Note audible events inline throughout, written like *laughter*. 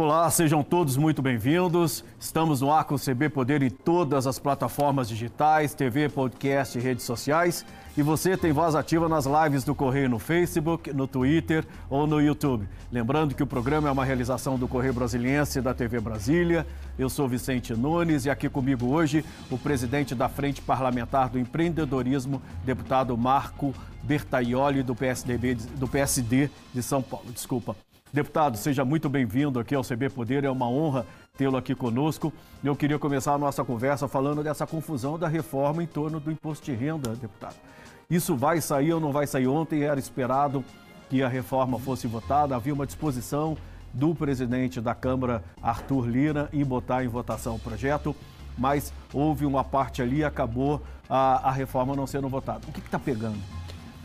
Olá, sejam todos muito bem-vindos. Estamos no ar com o CB Poder em todas as plataformas digitais, TV, podcast e redes sociais. E você tem voz ativa nas lives do Correio no Facebook, no Twitter ou no YouTube. Lembrando que o programa é uma realização do Correio Brasiliense e da TV Brasília. Eu sou Vicente Nunes e aqui comigo hoje o presidente da Frente Parlamentar do Empreendedorismo, deputado Marco Bertaioli, do, PSDB, do PSD de São Paulo. Desculpa. Deputado, seja muito bem-vindo aqui ao CB Poder, é uma honra tê-lo aqui conosco. Eu queria começar a nossa conversa falando dessa confusão da reforma em torno do imposto de renda, deputado. Isso vai sair ou não vai sair? Ontem era esperado que a reforma fosse votada, havia uma disposição do presidente da Câmara, Arthur Lira, em botar em votação o projeto, mas houve uma parte ali e acabou a, a reforma não sendo votada. O que está pegando?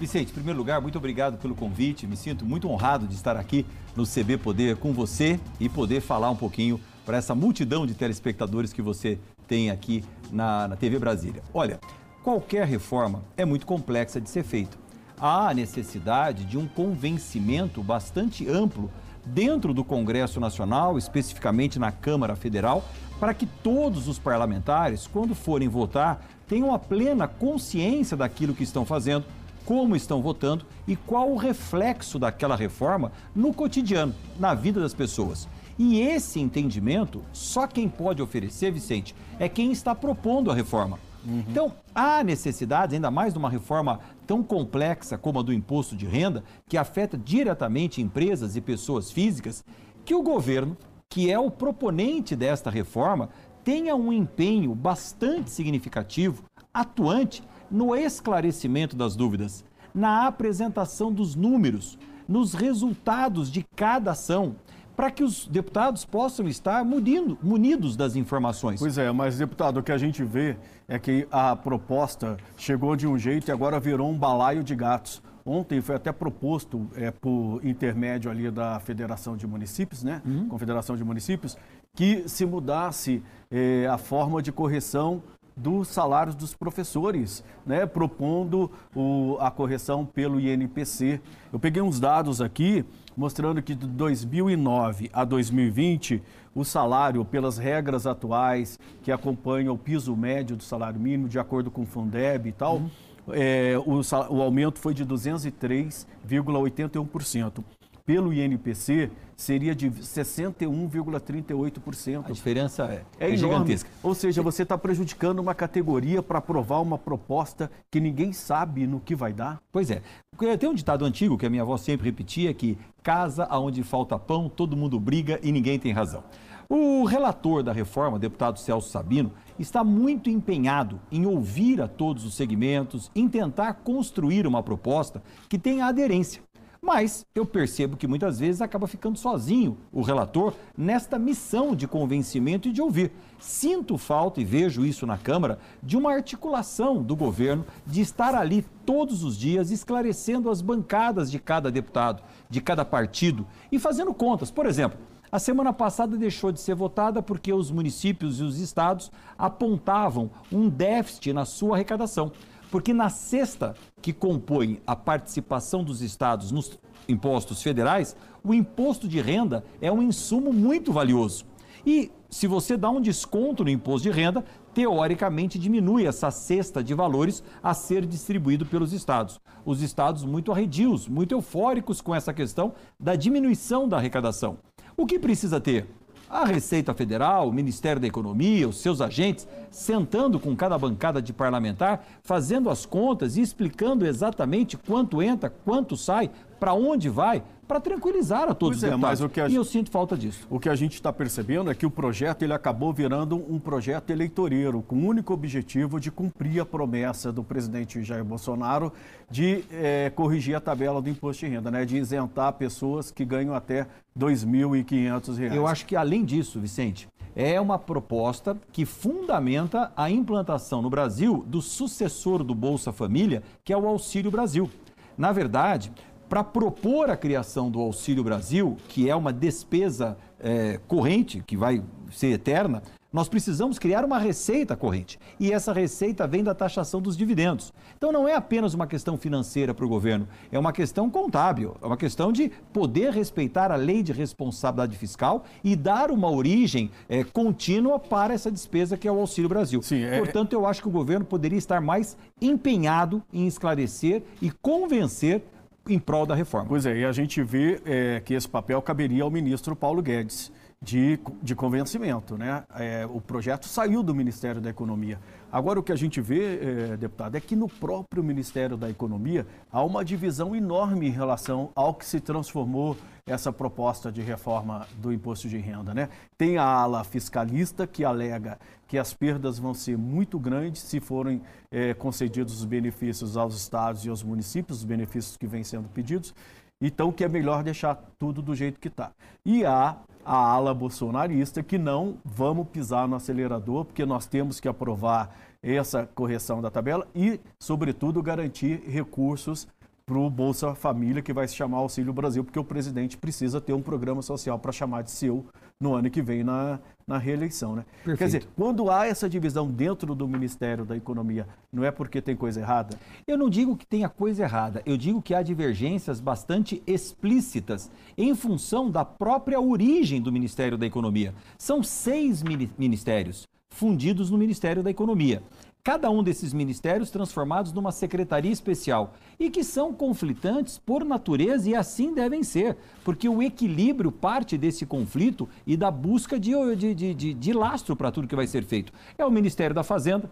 Vicente, em primeiro lugar, muito obrigado pelo convite. Me sinto muito honrado de estar aqui no CB Poder com você e poder falar um pouquinho para essa multidão de telespectadores que você tem aqui na, na TV Brasília. Olha, qualquer reforma é muito complexa de ser feita. Há necessidade de um convencimento bastante amplo dentro do Congresso Nacional, especificamente na Câmara Federal, para que todos os parlamentares, quando forem votar, tenham a plena consciência daquilo que estão fazendo como estão votando e qual o reflexo daquela reforma no cotidiano, na vida das pessoas. E esse entendimento, só quem pode oferecer, Vicente, é quem está propondo a reforma. Uhum. Então, há necessidade, ainda mais de uma reforma tão complexa como a do imposto de renda, que afeta diretamente empresas e pessoas físicas, que o governo, que é o proponente desta reforma, tenha um empenho bastante significativo, atuante no esclarecimento das dúvidas, na apresentação dos números, nos resultados de cada ação, para que os deputados possam estar munido, munidos das informações. Pois é, mas, deputado, o que a gente vê é que a proposta chegou de um jeito e agora virou um balaio de gatos. Ontem foi até proposto é, por intermédio ali da Federação de Municípios, né? Uhum. Confederação de Municípios, que se mudasse é, a forma de correção dos salários dos professores, né, propondo o, a correção pelo INPC. Eu peguei uns dados aqui mostrando que de 2009 a 2020, o salário, pelas regras atuais que acompanham o piso médio do salário mínimo, de acordo com o Fundeb e tal, uhum. é, o, o aumento foi de 203,81% pelo INPC seria de 61,38%. A diferença é, é, é gigantesca. Ou seja, você está prejudicando uma categoria para aprovar uma proposta que ninguém sabe no que vai dar. Pois é. Tem um ditado antigo que a minha avó sempre repetia que casa aonde falta pão, todo mundo briga e ninguém tem razão. O relator da reforma, deputado Celso Sabino, está muito empenhado em ouvir a todos os segmentos, em tentar construir uma proposta que tenha aderência mas eu percebo que muitas vezes acaba ficando sozinho o relator nesta missão de convencimento e de ouvir. Sinto falta, e vejo isso na Câmara, de uma articulação do governo de estar ali todos os dias esclarecendo as bancadas de cada deputado, de cada partido e fazendo contas. Por exemplo, a semana passada deixou de ser votada porque os municípios e os estados apontavam um déficit na sua arrecadação. Porque na cesta que compõe a participação dos estados nos impostos federais, o imposto de renda é um insumo muito valioso. E se você dá um desconto no imposto de renda, teoricamente diminui essa cesta de valores a ser distribuído pelos estados. Os estados muito arredios, muito eufóricos com essa questão da diminuição da arrecadação. O que precisa ter? A Receita Federal, o Ministério da Economia, os seus agentes, sentando com cada bancada de parlamentar, fazendo as contas e explicando exatamente quanto entra, quanto sai, para onde vai, para tranquilizar a todos pois os é. Mas o que a... E eu sinto falta disso. O que a gente está percebendo é que o projeto ele acabou virando um projeto eleitoreiro, com o único objetivo de cumprir a promessa do presidente Jair Bolsonaro de é, corrigir a tabela do imposto de renda, né, de isentar pessoas que ganham até R$ 2.500. Eu acho que, além disso, Vicente, é uma proposta que fundamenta a implantação no Brasil do sucessor do Bolsa Família, que é o Auxílio Brasil. Na verdade, para propor a criação do Auxílio Brasil, que é uma despesa é, corrente, que vai ser eterna, Nós precisamos criar uma receita corrente. E essa receita vem da taxação dos dividendos. Então não é apenas uma questão financeira para o governo, é uma questão contábil, é uma questão de poder respeitar a lei de responsabilidade fiscal e dar uma origem é, contínua para essa despesa que é o Auxílio Brasil. Sim, é... Portanto, eu acho que o governo poderia estar mais empenhado em esclarecer e convencer em prol da reforma. Pois é, e a gente vê é, que esse papel caberia ao ministro Paulo Guedes de, de convencimento. Né? É, o projeto saiu do Ministério da Economia. Agora, o que a gente vê, é, deputado, é que no próprio Ministério da Economia há uma divisão enorme em relação ao que se transformou essa proposta de reforma do imposto de renda. Né? Tem a ala fiscalista que alega que as perdas vão ser muito grandes se forem é, concedidos os benefícios aos estados e aos municípios, os benefícios que vêm sendo pedidos. Então, que é melhor deixar tudo do jeito que está. E há a ala bolsonarista que não vamos pisar no acelerador, porque nós temos que aprovar essa correção da tabela e, sobretudo, garantir recursos para o Bolsa Família, que vai se chamar Auxílio Brasil, porque o presidente precisa ter um programa social para chamar de seu no ano que vem na, na reeleição. Né? Quer dizer, quando há essa divisão dentro do Ministério da Economia, não é porque tem coisa errada? Eu não digo que tenha coisa errada, eu digo que há divergências bastante explícitas em função da própria origem do Ministério da Economia. São seis ministérios fundidos no Ministério da Economia cada um desses ministérios transformados numa secretaria especial e que são conflitantes por natureza e assim devem ser, porque o equilíbrio parte desse conflito e da busca de, de, de, de lastro para tudo que vai ser feito. É o Ministério da Fazenda,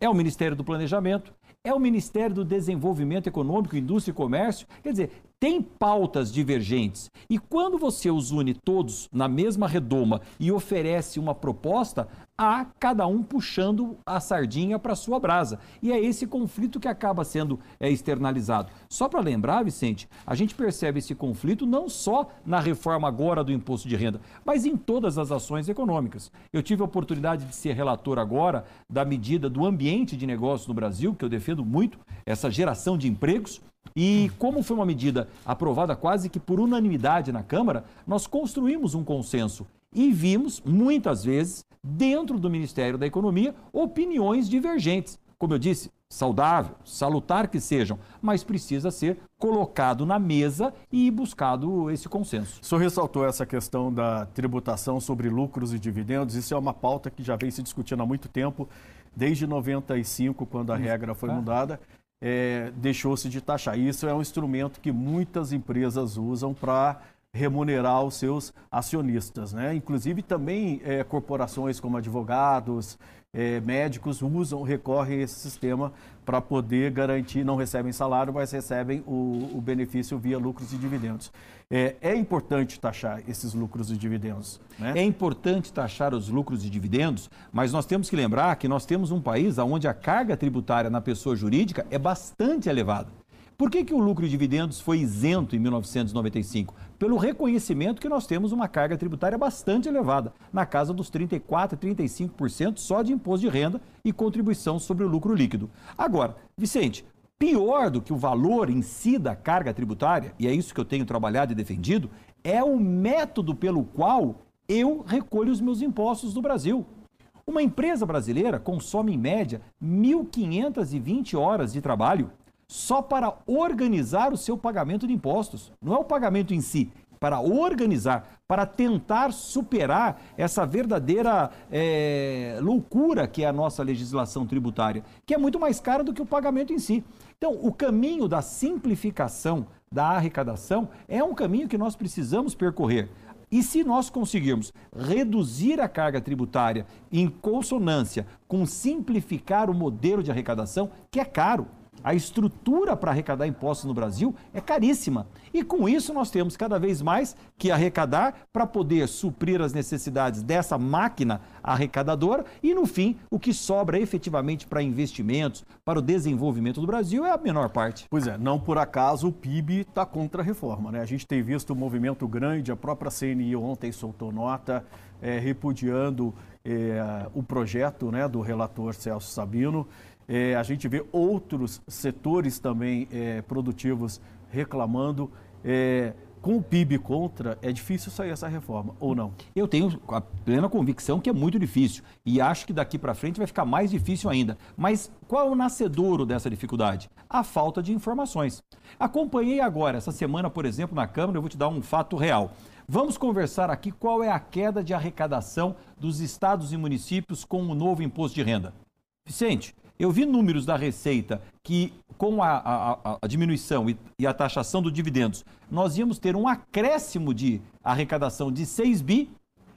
é o Ministério do Planejamento, é o Ministério do Desenvolvimento Econômico, Indústria e Comércio. Quer dizer, tem pautas divergentes. E quando você os une todos na mesma redoma e oferece uma proposta, há cada um puxando a sardinha para sua brasa. E é esse conflito que acaba sendo é, externalizado. Só para lembrar, Vicente, a gente percebe esse conflito não só na reforma agora do imposto de renda, mas em todas as ações econômicas. Eu tive a oportunidade de ser relator agora da medida do ambiente de negócios no Brasil, que eu defendo muito, essa geração de empregos. E como foi uma medida aprovada quase que por unanimidade na Câmara, nós construímos um consenso e vimos, muitas vezes, dentro do Ministério da Economia, opiniões divergentes. Como eu disse, saudável, salutar que sejam, mas precisa ser colocado na mesa e buscado esse consenso. O senhor ressaltou essa questão da tributação sobre lucros e dividendos. Isso é uma pauta que já vem se discutindo há muito tempo, desde 95, quando a regra foi mudada. É, deixou-se de taxar. Isso é um instrumento que muitas empresas usam para remunerar os seus acionistas. Né? Inclusive também é, corporações como advogados, é, médicos usam, recorrem a esse sistema para poder garantir, não recebem salário, mas recebem o, o benefício via lucros e dividendos. É, é, importante taxar esses lucros e dividendos. Né? É importante taxar os lucros e dividendos, mas nós temos que lembrar que nós temos um país onde a carga tributária na pessoa jurídica é bastante elevada. Por que, que o lucro e dividendos foi isento em 1995? Pelo reconhecimento que nós temos uma carga tributária bastante elevada, na casa dos 34% e 35% só de imposto de renda e contribuição sobre o lucro líquido. Agora, Vicente, pior do que o valor em si da carga tributária, e é isso que eu tenho trabalhado e defendido, é o método pelo qual eu recolho os meus impostos no Brasil. Uma empresa brasileira consome, em média, 1.520 horas de trabalho só para organizar o seu pagamento de impostos. Não é o pagamento em si, para organizar, para tentar superar essa verdadeira é, loucura que é a nossa legislação tributária, que é muito mais cara do que o pagamento em si. Então, o caminho da simplificação da arrecadação é um caminho que nós precisamos percorrer. E se nós conseguirmos reduzir a carga tributária em consonância com simplificar o modelo de arrecadação, que é caro, a estrutura para arrecadar impostos no Brasil é caríssima. E com isso nós temos cada vez mais que arrecadar para poder suprir as necessidades dessa máquina arrecadadora e, no fim, o que sobra efetivamente para investimentos, para o desenvolvimento do Brasil é a menor parte. Pois é, não por acaso o PIB está contra a reforma. Né? A gente tem visto um movimento grande, a própria CNI ontem soltou nota é, repudiando é, o projeto né, do relator Celso Sabino. É, a gente vê outros setores também é, produtivos reclamando. É, com o PIB contra, é difícil sair essa reforma, ou não? Eu tenho a plena convicção que é muito difícil e acho que daqui para frente vai ficar mais difícil ainda. Mas qual é o nascedouro dessa dificuldade? A falta de informações. Acompanhei agora, essa semana, por exemplo, na Câmara, eu vou te dar um fato real. Vamos conversar aqui qual é a queda de arrecadação dos estados e municípios com o novo imposto de renda. Vicente, eu vi números da Receita que, com a, a, a diminuição e, e, a taxação dos dividendos, nós íamos ter um acréscimo de arrecadação de 6 bi.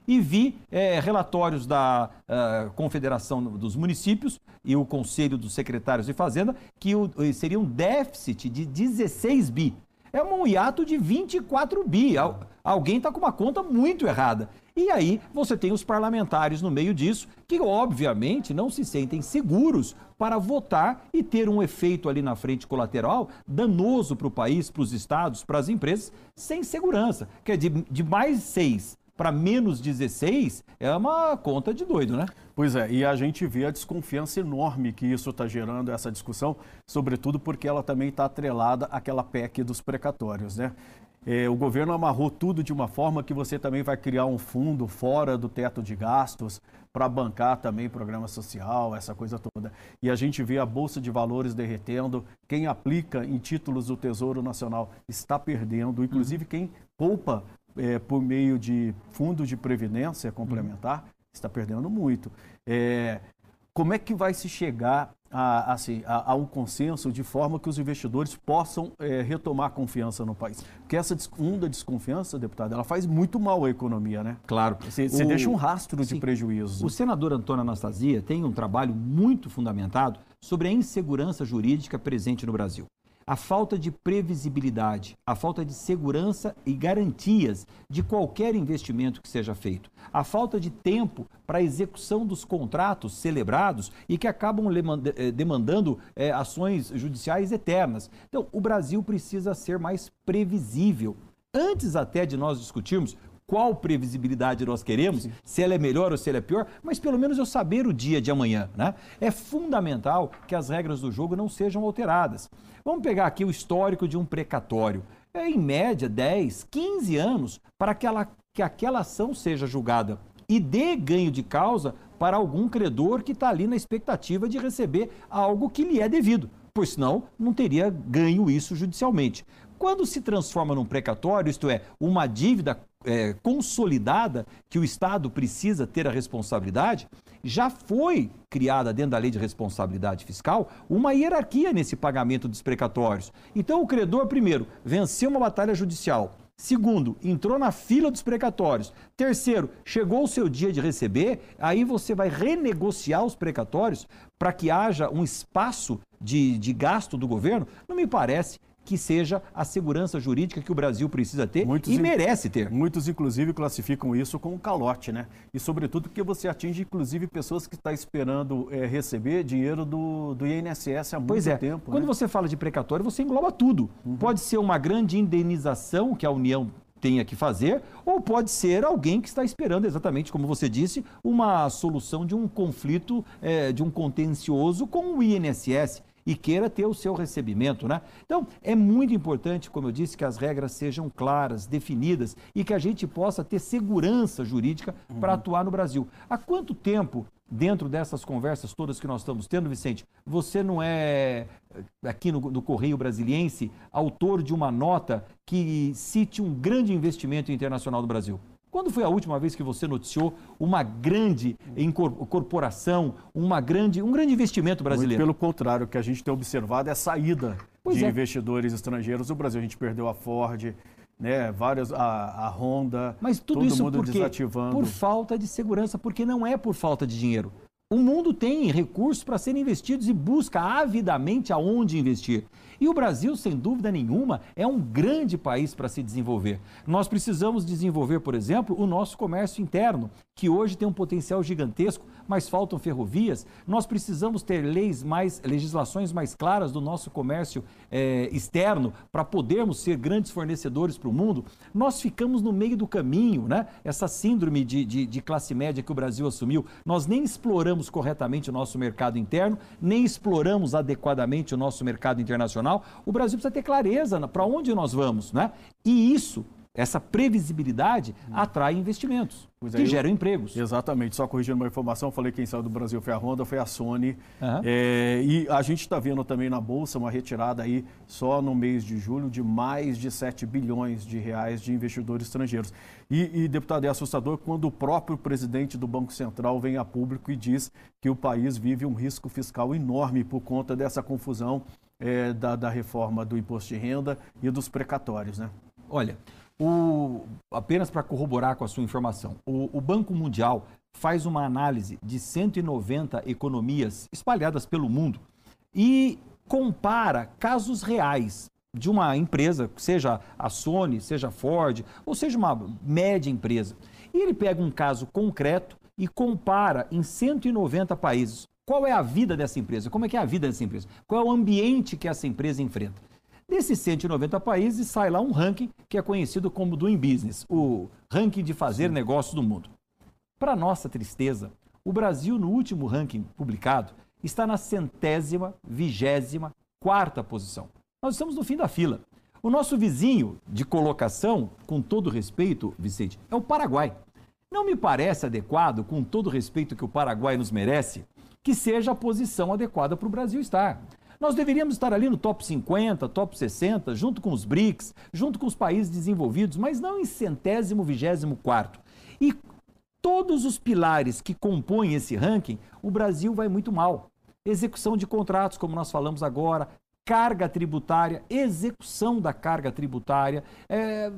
E vi é, relatórios da uh, Confederação dos Municípios e o Conselho dos Secretários de Fazenda que o, seria um déficit de 16 bi. É um hiato de 24 bi. Alguém está com uma conta muito errada. E aí você tem os parlamentares no meio disso, que obviamente não se sentem seguros para votar e ter um efeito ali na frente colateral danoso para o país, para os estados, para as empresas, sem segurança. Quer dizer, de mais seis para menos 16 é uma conta de doido, né? Pois é, e a gente vê a desconfiança enorme que isso está gerando, essa discussão, sobretudo porque ela também está atrelada àquela PEC dos precatórios, né? É, o governo amarrou tudo de uma forma que você também vai criar um fundo fora do teto de gastos para bancar também programa social, essa coisa toda. E a gente vê a Bolsa de Valores derretendo, quem aplica em títulos do Tesouro Nacional está perdendo, inclusive quem poupa é, por meio de fundo de previdência complementar está perdendo muito. É, como é que vai se chegar a, assim, a, a, um consenso de forma que os investidores possam é, retomar a confiança no país. Porque essa onda de desconfiança, deputado, ela faz muito mal à economia, né? Claro. Você, deixa um rastro sim. de prejuízo. O senador Antônio Anastasia tem um trabalho muito fundamentado sobre a insegurança jurídica presente no Brasil a falta de previsibilidade, a falta de segurança e garantias de qualquer investimento que seja feito, a falta de tempo para a execução dos contratos celebrados e que acabam eh, demandando é, ações judiciais eternas. Então, o Brasil precisa ser mais previsível. Antes até de nós discutirmos qual previsibilidade nós queremos, se ela é melhor ou se ela é pior, mas pelo menos eu saber o dia de amanhã. Né? É fundamental que as regras do jogo não sejam alteradas. Vamos pegar aqui o histórico de um precatório. É em média 10, 15 anos para que, ela, que aquela ação seja julgada e dê ganho de causa para algum credor que está ali na expectativa de receber algo que lhe é devido, pois senão não teria ganho isso judicialmente. Quando se transforma num precatório, isto é, uma dívida é, consolidada que o Estado precisa ter a responsabilidade, já foi criada dentro da lei de responsabilidade fiscal uma hierarquia nesse pagamento dos precatórios. Então, o credor, primeiro, venceu uma batalha judicial. Segundo, entrou na fila dos precatórios. Terceiro, chegou o seu dia de receber, aí você vai renegociar os precatórios para que haja um espaço de, de gasto do governo? Não me parece que seja a segurança jurídica que o Brasil precisa ter muitos, e merece ter. Muitos, inclusive, classificam isso como um calote, né? E, sobretudo, porque você atinge, inclusive, pessoas que estão esperando é, receber dinheiro do, do INSS há muito pois é. tempo. Quando né? você fala de precatório, você engloba tudo. Uhum. Pode ser uma grande indenização que a União tenha que fazer, ou pode ser alguém que está esperando, exatamente como você disse, uma solução de um conflito, é, de um contencioso com o INSS e queira ter o seu recebimento, né? Então, é muito importante, como eu disse, que as regras sejam claras, definidas e que a gente possa ter segurança jurídica uhum. para atuar no Brasil. Há quanto tempo, dentro dessas conversas todas que nós estamos tendo, Vicente, você não é, aqui no, no Correio Brasiliense, autor de uma nota que cite um grande investimento internacional do Brasil? Quando foi a última vez que você noticiou uma grande corporação, uma grande, um grande investimento brasileiro? Muito pelo contrário, o que a gente tem observado é a saída pois de é. investidores estrangeiros do Brasil. A gente perdeu a Ford, né, várias, a, a Honda, Mas tudo todo isso mundo desativando. Por falta de segurança, porque não é por falta de dinheiro. O mundo tem recursos para serem investidos e busca avidamente aonde investir. E o Brasil, sem dúvida nenhuma, é um grande país para se desenvolver. Nós precisamos desenvolver, por exemplo, o nosso comércio interno, que hoje tem um potencial gigantesco, mas faltam ferrovias. Nós precisamos ter leis mais, legislações mais claras do nosso comércio é, externo para podermos ser grandes fornecedores para o mundo. Nós ficamos no meio do caminho, né? Essa síndrome de, de, de classe média que o Brasil assumiu. Nós nem exploramos corretamente o nosso mercado interno, nem exploramos adequadamente o nosso mercado internacional. O Brasil precisa ter clareza para onde nós vamos, né? E isso essa previsibilidade atrai investimentos, pois que geram empregos. Exatamente. Só corrigindo uma informação, eu falei que quem saiu do Brasil foi a Honda, foi a Sony. Uhum. É, e a gente está vendo também na Bolsa uma retirada aí, só no mês de julho, de mais de 7 bilhões de reais de investidores estrangeiros. E, e, deputado, é assustador quando o próprio presidente do Banco Central vem a público e diz que o país vive um risco fiscal enorme por conta dessa confusão é, da, da reforma do imposto de renda e dos precatórios, né? Olha, o, apenas para corroborar com a sua informação, o, o Banco Mundial faz uma análise de 190 economias espalhadas pelo mundo e compara casos reais de uma empresa, seja a Sony, seja a Ford, ou seja uma média empresa. E ele pega um caso concreto e compara em 190 países. Qual é a vida dessa empresa? Como é que é a vida dessa empresa? Qual é o ambiente que essa empresa enfrenta? Desses 190 países, sai lá um ranking que é conhecido como Doing Business, o ranking de fazer Sim. negócio do mundo. Para nossa tristeza, o Brasil, no último ranking publicado, está na centésima, vigésima, quarta posição. Nós estamos no fim da fila. O nosso vizinho de colocação, com todo respeito, Vicente, é o Paraguai. Não me parece adequado, com todo respeito que o Paraguai nos merece, que seja a posição adequada para o Brasil estar. Nós deveríamos estar ali no top 50, top 60, junto com os BRICS, junto com os países desenvolvidos, mas não em centésimo, vigésimo quarto. E todos os pilares que compõem esse ranking, o Brasil vai muito mal. Execução de contratos, como nós falamos agora, carga tributária, execução da carga tributária, é,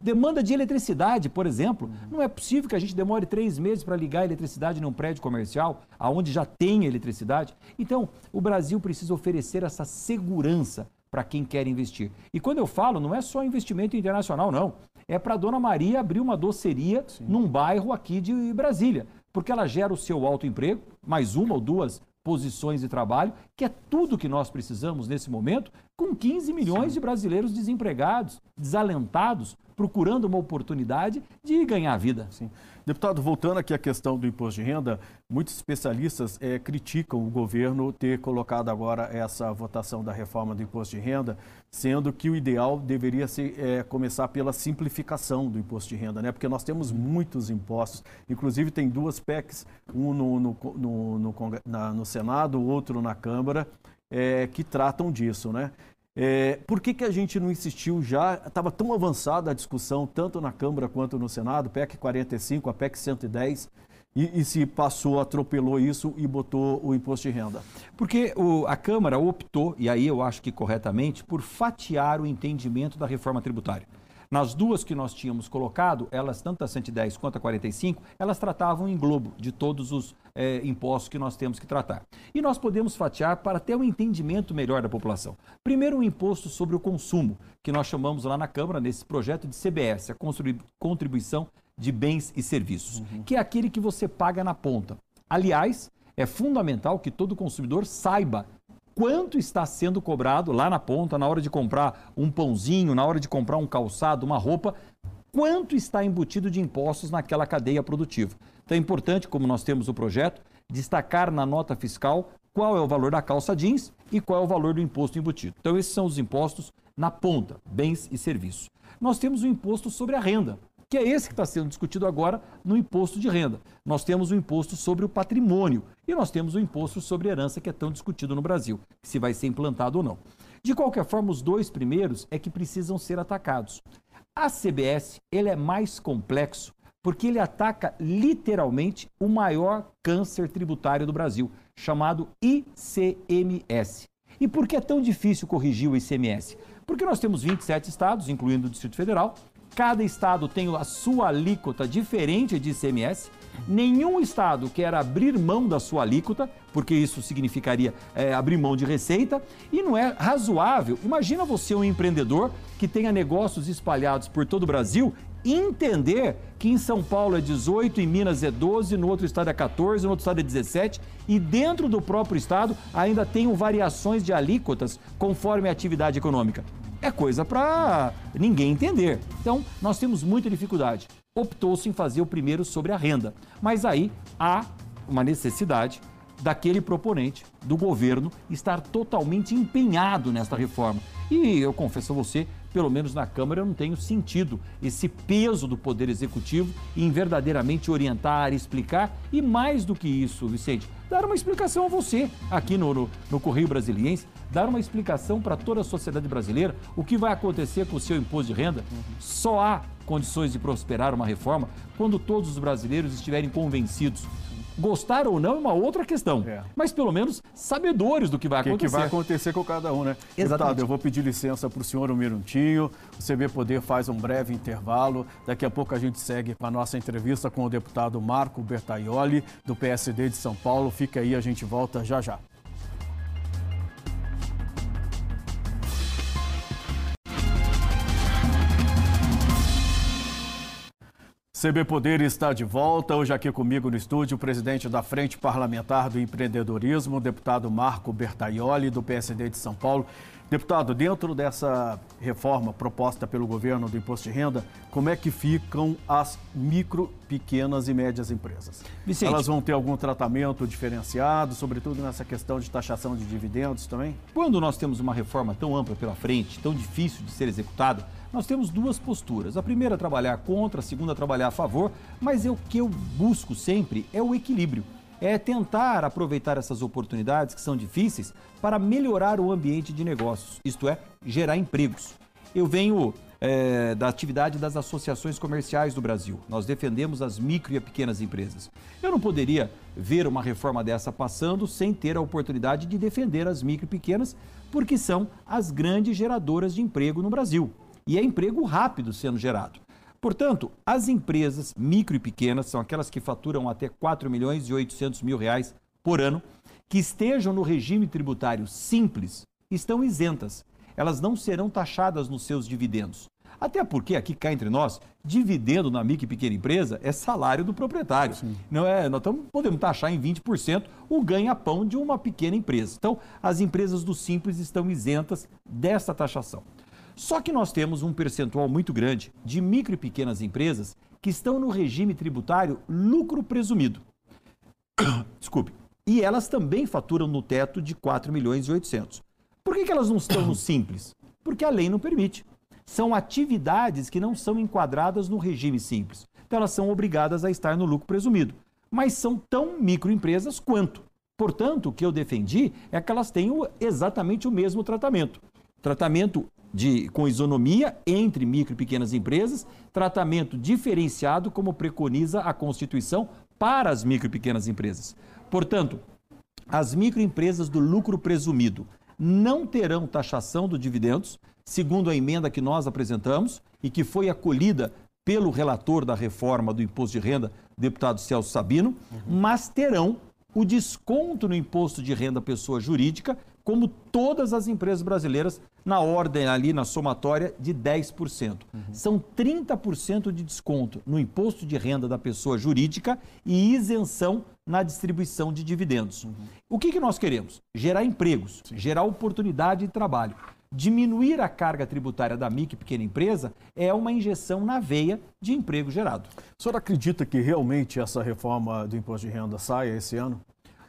Demanda de eletricidade, por exemplo. Não é possível que a gente demore três meses para ligar a eletricidade num prédio comercial, aonde já tem eletricidade. Então, o Brasil precisa oferecer essa segurança para quem quer investir. E quando eu falo, não é só investimento internacional, não. É para a dona Maria abrir uma doceria Sim. num bairro aqui de Brasília, porque ela gera o seu alto emprego, mais uma ou duas posições de trabalho, que é tudo que nós precisamos nesse momento, com 15 milhões Sim. de brasileiros desempregados, desalentados, procurando uma oportunidade de ganhar a vida. Sim. Deputado, voltando aqui à questão do imposto de renda, muitos especialistas é, criticam o governo ter colocado agora essa votação da reforma do imposto de renda, sendo que o ideal deveria ser, é, começar pela simplificação do imposto de renda, né? Porque nós temos muitos impostos, inclusive tem duas PECs, um no, no, no, no, na, no Senado, outro na Câmara, é, que tratam disso, né? É, por que, que a gente não insistiu já? Estava tão avançada a discussão, tanto na Câmara quanto no Senado, PEC 45, a PEC 110, e, e se passou, atropelou isso e botou o imposto de renda? Porque o, a Câmara optou, e aí eu acho que corretamente, por fatiar o entendimento da reforma tributária. Nas duas que nós tínhamos colocado, elas, tanto a 110 quanto a 45, elas tratavam em globo de todos os é, impostos que nós temos que tratar. E nós podemos fatiar para ter um entendimento melhor da população. Primeiro, o um imposto sobre o consumo, que nós chamamos lá na Câmara, nesse projeto de CBS, a contribuição de bens e serviços, uhum. que é aquele que você paga na ponta. Aliás, é fundamental que todo consumidor saiba quanto está sendo cobrado lá na ponta, na hora de comprar um pãozinho, na hora de comprar um calçado, uma roupa, quanto está embutido de impostos naquela cadeia produtiva. Então é importante, como nós temos o projeto, destacar na nota fiscal qual é o valor da calça jeans e qual é o valor do imposto embutido. Então esses são os impostos na ponta, bens e serviços. Nós temos o imposto sobre a renda, que é esse que está sendo discutido agora no imposto de renda. Nós temos o imposto sobre o patrimônio e nós temos o imposto sobre herança, que é tão discutido no Brasil, se vai ser implantado ou não. De qualquer forma, os dois primeiros é que precisam ser atacados. A CBS ele é mais complexo porque ele ataca literalmente o maior câncer tributário do Brasil, chamado ICMS. E por que é tão difícil corrigir o ICMS? Porque nós temos 27 estados, incluindo o Distrito Federal, Cada estado tem a sua alíquota diferente de ICMS. Nenhum estado quer abrir mão da sua alíquota, porque isso significaria é, abrir mão de receita, e não é razoável. Imagina você, um empreendedor que tenha negócios espalhados por todo o Brasil, entender que em São Paulo é 18, em Minas é 12, no outro estado é 14, no outro estado é 17, e dentro do próprio estado ainda tem variações de alíquotas conforme a atividade econômica. É coisa para ninguém entender. Então, nós temos muita dificuldade optou-se em fazer o primeiro sobre a renda. Mas aí há uma necessidade daquele proponente do governo estar totalmente empenhado nesta reforma. E eu confesso a você, pelo menos na Câmara, eu não tenho sentido esse peso do Poder Executivo em verdadeiramente orientar, explicar e mais do que isso, Vicente, dar uma explicação a você aqui no, no, no Correio Brasiliense, dar uma explicação para toda a sociedade brasileira o que vai acontecer com o seu imposto de renda. Só há condições de prosperar uma reforma quando todos os brasileiros estiverem convencidos. Gostar ou não é uma outra questão, é. mas pelo menos sabedores do que vai acontecer. O que vai acontecer com cada um, né? Exatamente. Deputado, eu vou pedir licença para o senhor um minutinho. O CB Poder faz um breve intervalo. Daqui a pouco a gente segue com a nossa entrevista com o deputado Marco Bertaioli, do PSD de São Paulo. Fica aí, a gente volta já já. CB Poder está de volta. Hoje aqui comigo no estúdio o presidente da Frente Parlamentar do Empreendedorismo, deputado Marco Bertaioli, do PSD de São Paulo. Deputado, dentro dessa reforma proposta pelo governo do imposto de renda, como é que ficam as micro, pequenas e médias empresas? Vicente. Elas vão ter algum tratamento diferenciado, sobretudo nessa questão de taxação de dividendos também? Quando nós temos uma reforma tão ampla pela frente, tão difícil de ser executada, nós temos duas posturas. A primeira trabalhar contra, a segunda trabalhar a favor, mas é o que eu busco sempre é o equilíbrio. É tentar aproveitar essas oportunidades que são difíceis para melhorar o ambiente de negócios, isto é, gerar empregos. Eu venho é, da atividade das associações comerciais do Brasil. Nós defendemos as micro e pequenas empresas. Eu não poderia ver uma reforma dessa passando sem ter a oportunidade de defender as micro e pequenas, porque são as grandes geradoras de emprego no Brasil e é emprego rápido sendo gerado. Portanto, as empresas micro e pequenas são aquelas que faturam até 4 milhões e 800 mil reais por ano, que estejam no regime tributário simples, estão isentas. Elas não serão taxadas nos seus dividendos. Até porque, aqui cá entre nós, dividendo na micro e pequena empresa é salário do proprietário. Sim. Não é, nós tamo, podemos taxar em 20% o ganha-pão de uma pequena empresa. Então, as empresas do Simples estão isentas dessa taxação. Só que nós temos um percentual muito grande de micro e pequenas empresas que estão no regime tributário lucro presumido. *coughs* Desculpe. E elas também faturam no teto de 4 milhões e 800. Por que, que elas não estão no *coughs* simples? Porque a lei não permite. São atividades que não são enquadradas no regime simples. Então elas são obrigadas a estar no lucro presumido. Mas são tão microempresas quanto. Portanto, o que eu defendi é que elas tenham exatamente o mesmo tratamento. Tratamento de, com isonomia entre micro e pequenas empresas, tratamento diferenciado, como preconiza a Constituição, para as micro e pequenas empresas. Portanto, as microempresas do lucro presumido não terão taxação do dividendos, segundo a emenda que nós apresentamos e que foi acolhida pelo relator da reforma do imposto de renda, deputado Celso Sabino, uhum. mas terão o desconto no imposto de renda pessoa jurídica, como todas as empresas brasileiras, na ordem ali, na somatória, de 10%. Uhum. São 30% de desconto no imposto de renda da pessoa jurídica e isenção na distribuição de dividendos. Uhum. O que, que nós queremos? Gerar empregos, Sim. gerar oportunidade de trabalho. Diminuir a carga tributária da micro e pequena empresa é uma injeção na veia de emprego gerado. O senhor acredita que realmente essa reforma do imposto de renda saia esse ano?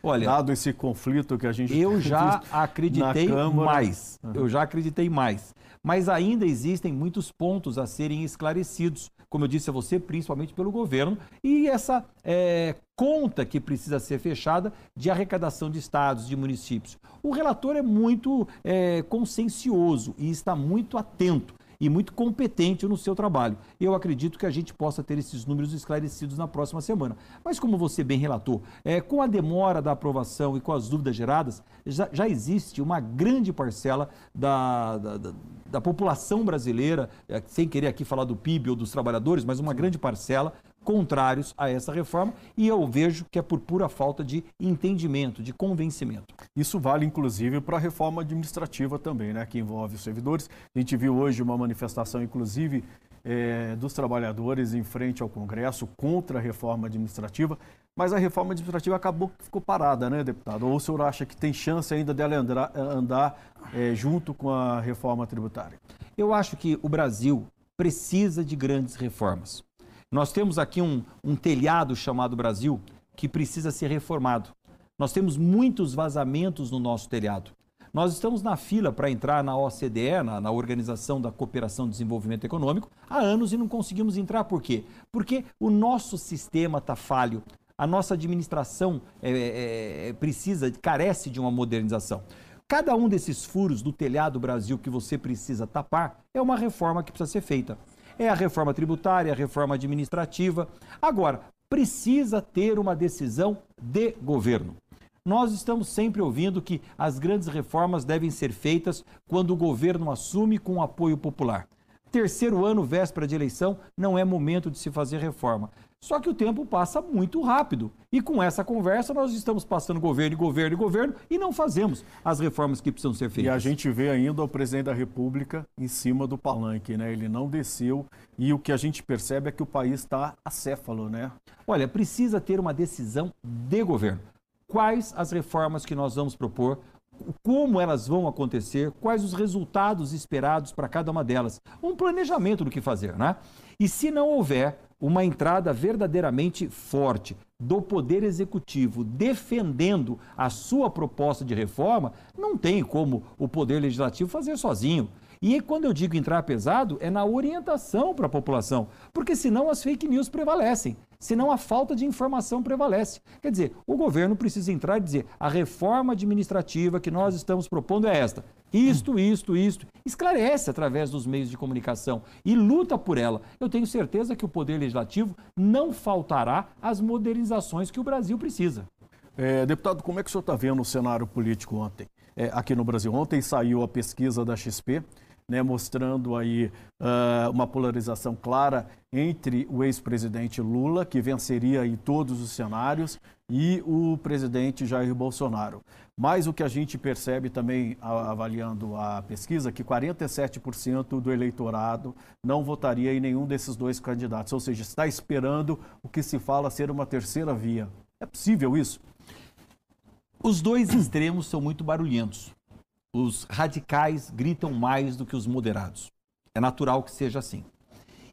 Olha, dado esse conflito que a gente eu *laughs* já acreditei mais. Uhum. Eu já acreditei mais. Mas ainda existem muitos pontos a serem esclarecidos, como eu disse a você, principalmente pelo governo, e essa é, conta que precisa ser fechada de arrecadação de estados, de municípios. O relator é muito é, consciencioso e está muito atento e muito competente no seu trabalho. Eu acredito que a gente possa ter esses números esclarecidos na próxima semana. Mas como você bem relatou, é, com a demora da aprovação e com as dúvidas geradas, já, já existe uma grande parcela da, da, da da população brasileira, é, sem querer aqui falar do PIB ou dos trabalhadores, mas uma grande parcela, contrários a essa reforma e eu vejo que é por pura falta de entendimento, de convencimento. Isso vale inclusive para a reforma administrativa também, né, que envolve os servidores. A gente viu hoje uma manifestação, inclusive, é, dos trabalhadores em frente ao Congresso contra a reforma administrativa, mas a reforma administrativa acabou que ficou parada, né, deputado? Ou o senhor acha que tem chance ainda dela andar, andar é, junto com a reforma tributária? Eu acho que o Brasil precisa de grandes reformas. Nós temos aqui um, um telhado chamado Brasil que precisa ser reformado. Nós temos muitos vazamentos no nosso telhado. Nós estamos na fila para entrar na OCDE, na, na, Organização da Cooperação e Desenvolvimento Econômico, há anos e não conseguimos entrar. Por quê? Porque o nosso sistema está falho. A nossa administração é, é, é, precisa, carece de uma modernização. Cada um desses furos do telhado Brasil que você precisa tapar é uma reforma que precisa ser feita é a reforma tributária, a reforma administrativa. Agora, precisa ter uma decisão de governo. Nós estamos sempre ouvindo que as grandes reformas devem ser feitas quando o governo assume com apoio popular. Terceiro ano, véspera de eleição, não é momento de se fazer reforma. Só que o tempo passa muito rápido. E com essa conversa, nós estamos passando governo, governo, governo e não fazemos as reformas que precisam ser feitas. E a gente vê ainda o presidente da República em cima do palanque, né? Ele não desceu e o que a gente percebe é que o país está acéfalo, né? Olha, precisa ter uma decisão de governo. Quais as reformas que nós vamos propor? como elas vão acontecer, quais os resultados esperados para cada uma delas. Um planejamento do que fazer, né? E se não houver uma entrada verdadeiramente forte do Poder Executivo defendendo a sua proposta de reforma, não tem como o Poder Legislativo fazer sozinho. E quando eu digo entrar pesado, é na orientação para a população, porque senão as fake news prevalecem, senão a falta de informação prevalece. Quer dizer, o governo precisa entrar e dizer: a reforma administrativa que nós estamos propondo é esta. Isto, isto, isto. Esclarece através dos meios de comunicação e luta por ela. Eu tenho certeza que o Poder Legislativo não faltará as modernizações que o Brasil precisa. É, deputado, como é que o senhor está vendo o cenário político ontem? É, aqui no Brasil. Ontem saiu a pesquisa da XP né, mostrando aí uh, uma polarização clara entre o ex-presidente Lula, que venceria em todos os cenários, e o presidente Jair Bolsonaro. Mas o que a gente percebe também, avaliando a pesquisa, que 47% do eleitorado não votaria em nenhum desses dois candidatos, ou seja, está esperando o que se fala ser uma terceira via. É possível isso? Os dois extremos são muito barulhentos os radicais gritam mais do que os moderados. É natural que seja assim.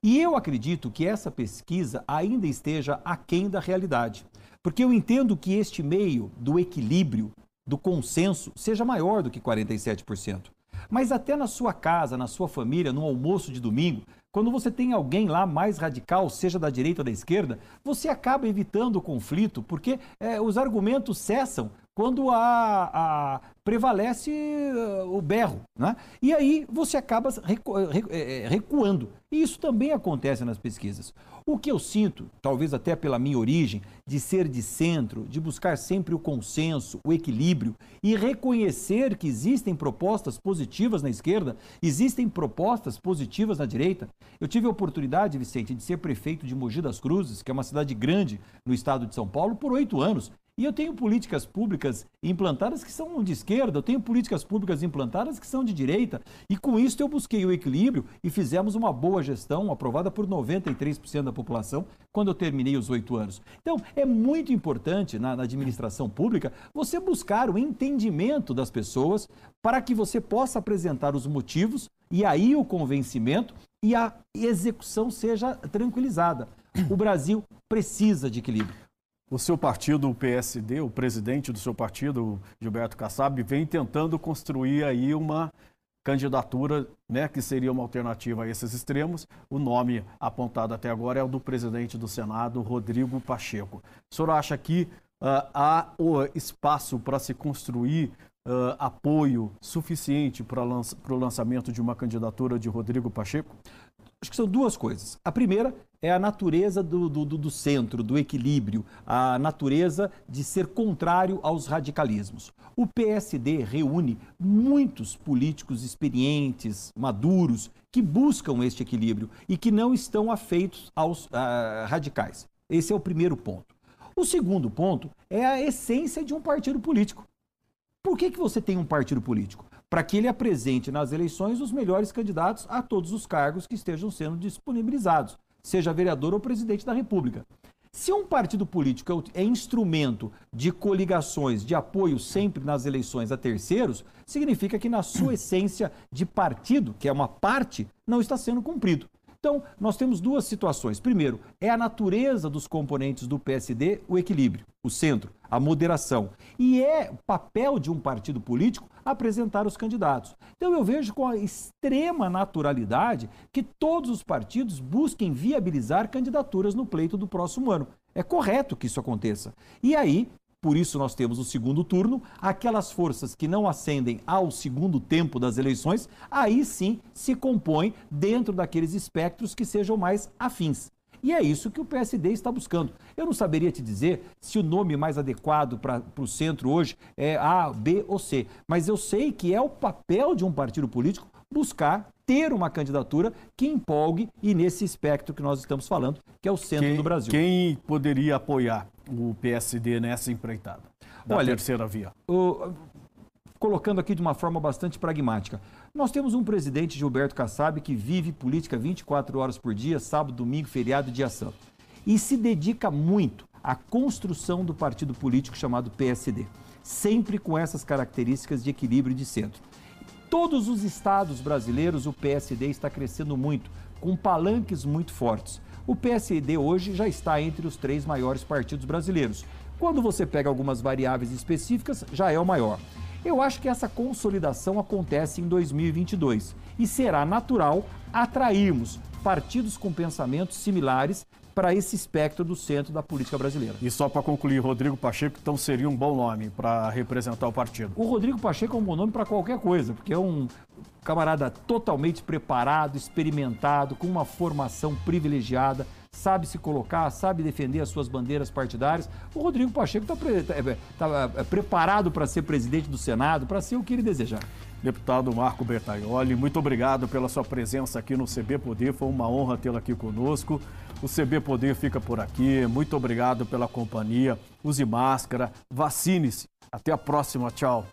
E eu acredito que essa pesquisa ainda esteja aquém da realidade, porque eu entendo que este meio do equilíbrio, do consenso, seja maior do que 47%. Mas até na sua casa, na sua família, no almoço de domingo, quando você tem alguém lá mais radical, seja da direita ou da esquerda, você acaba evitando o conflito, porque é, os argumentos cessam quando a, a prevalece uh, o berro. Né? E aí você acaba recu é, é, recuando. E isso também acontece nas pesquisas. O que eu sinto, talvez até pela minha origem, de ser de centro, de buscar sempre o consenso, o equilíbrio e reconhecer que existem propostas positivas na esquerda, existem propostas positivas na direita. Eu tive a oportunidade, Vicente, de ser prefeito de Mogi das Cruzes, que é uma cidade grande no estado de São Paulo, por oito anos. E eu tenho políticas públicas implantadas que são de esquerda, eu tenho políticas públicas implantadas que são de direita. E com isso eu busquei o equilíbrio e fizemos uma boa gestão, aprovada por 93% da população, quando eu terminei os oito anos. Então, é muito importante na, na administração pública você buscar o entendimento das pessoas para que você possa apresentar os motivos e aí o convencimento e a execução seja tranquilizada. O Brasil precisa de equilíbrio. O seu partido, o PSD, o presidente do seu partido, Gilberto Kassab, vem tentando construir aí uma candidatura né, que seria uma alternativa a esses extremos. O nome apontado até agora é o do presidente do Senado, Rodrigo Pacheco. O senhor acha que uh, há o espaço para se construir uh, apoio suficiente para o lançamento de uma candidatura de Rodrigo Pacheco? Acho que são duas coisas. A primeira é a natureza do, do, do, centro, do equilíbrio, a natureza de ser contrário aos radicalismos. O PSD reúne muitos políticos experientes, maduros, que buscam este equilíbrio e que não estão afeitos aos uh, radicais. Esse é o primeiro ponto. O segundo ponto é a essência de um partido político. Por que, que você tem um partido político? Para que ele apresente nas eleições os melhores candidatos a todos os cargos que estejam sendo disponibilizados seja vereador ou presidente da República. Se um partido político é, é instrumento de coligações, de apoio sempre nas eleições a terceiros, significa que na sua essência de partido, que é uma parte, não está sendo cumprido. Então, nós temos duas situações. Primeiro, é a natureza dos componentes do PSD o equilíbrio, o centro, a moderação. E é papel de um partido político apresentar os candidatos. Então, eu vejo com a extrema naturalidade que todos os partidos busquem viabilizar candidaturas no pleito do próximo ano. É correto que isso aconteça. E aí, por isso nós temos o segundo turno. Aquelas forças que não ascendem ao segundo tempo das eleições, aí sim se compõem dentro daqueles espectros que sejam mais afins. E é isso que o PSD está buscando. Eu não saberia te dizer se o nome mais adequado para o centro hoje é A, B ou C, mas eu sei que é o papel de um partido político buscar ter uma candidatura que empolgue e nesse espectro que nós estamos falando, que é o centro quem, do Brasil. Quem poderia apoiar o PSD nessa empreitada da Olha, terceira via? O, colocando aqui de uma forma bastante pragmática. Nós temos um presidente, Gilberto Kassab, que vive política 24 horas por dia, sábado, domingo, feriado e dia santo. E se dedica muito à construção do partido político chamado PSD, sempre com essas características de equilíbrio de centro. Todos os estados brasileiros, o PSD está crescendo muito, com palanques muito fortes. O PSD hoje já está entre os três maiores partidos brasileiros. Quando você pega algumas variáveis específicas, já é o maior. Eu acho que essa consolidação acontece em 2022 e será natural atrairmos partidos com pensamentos similares para esse espectro do centro da política brasileira. E só para concluir, Rodrigo Pacheco, então seria um bom nome para representar o partido? O Rodrigo Pacheco é um bom nome para qualquer coisa, porque é um camarada totalmente preparado, experimentado, com uma formação privilegiada, sabe se colocar, sabe defender as suas bandeiras partidárias. O Rodrigo Pacheco está pre tá, tá, é, preparado para ser presidente do Senado, para ser o que ele desejar. Deputado Marco Bertaioli, muito obrigado pela sua presença aqui no CB Poder. Foi uma honra tê-lo aqui conosco. O CB Poder fica por aqui. Muito obrigado pela companhia. Use máscara, vacine-se. Até a próxima. Tchau.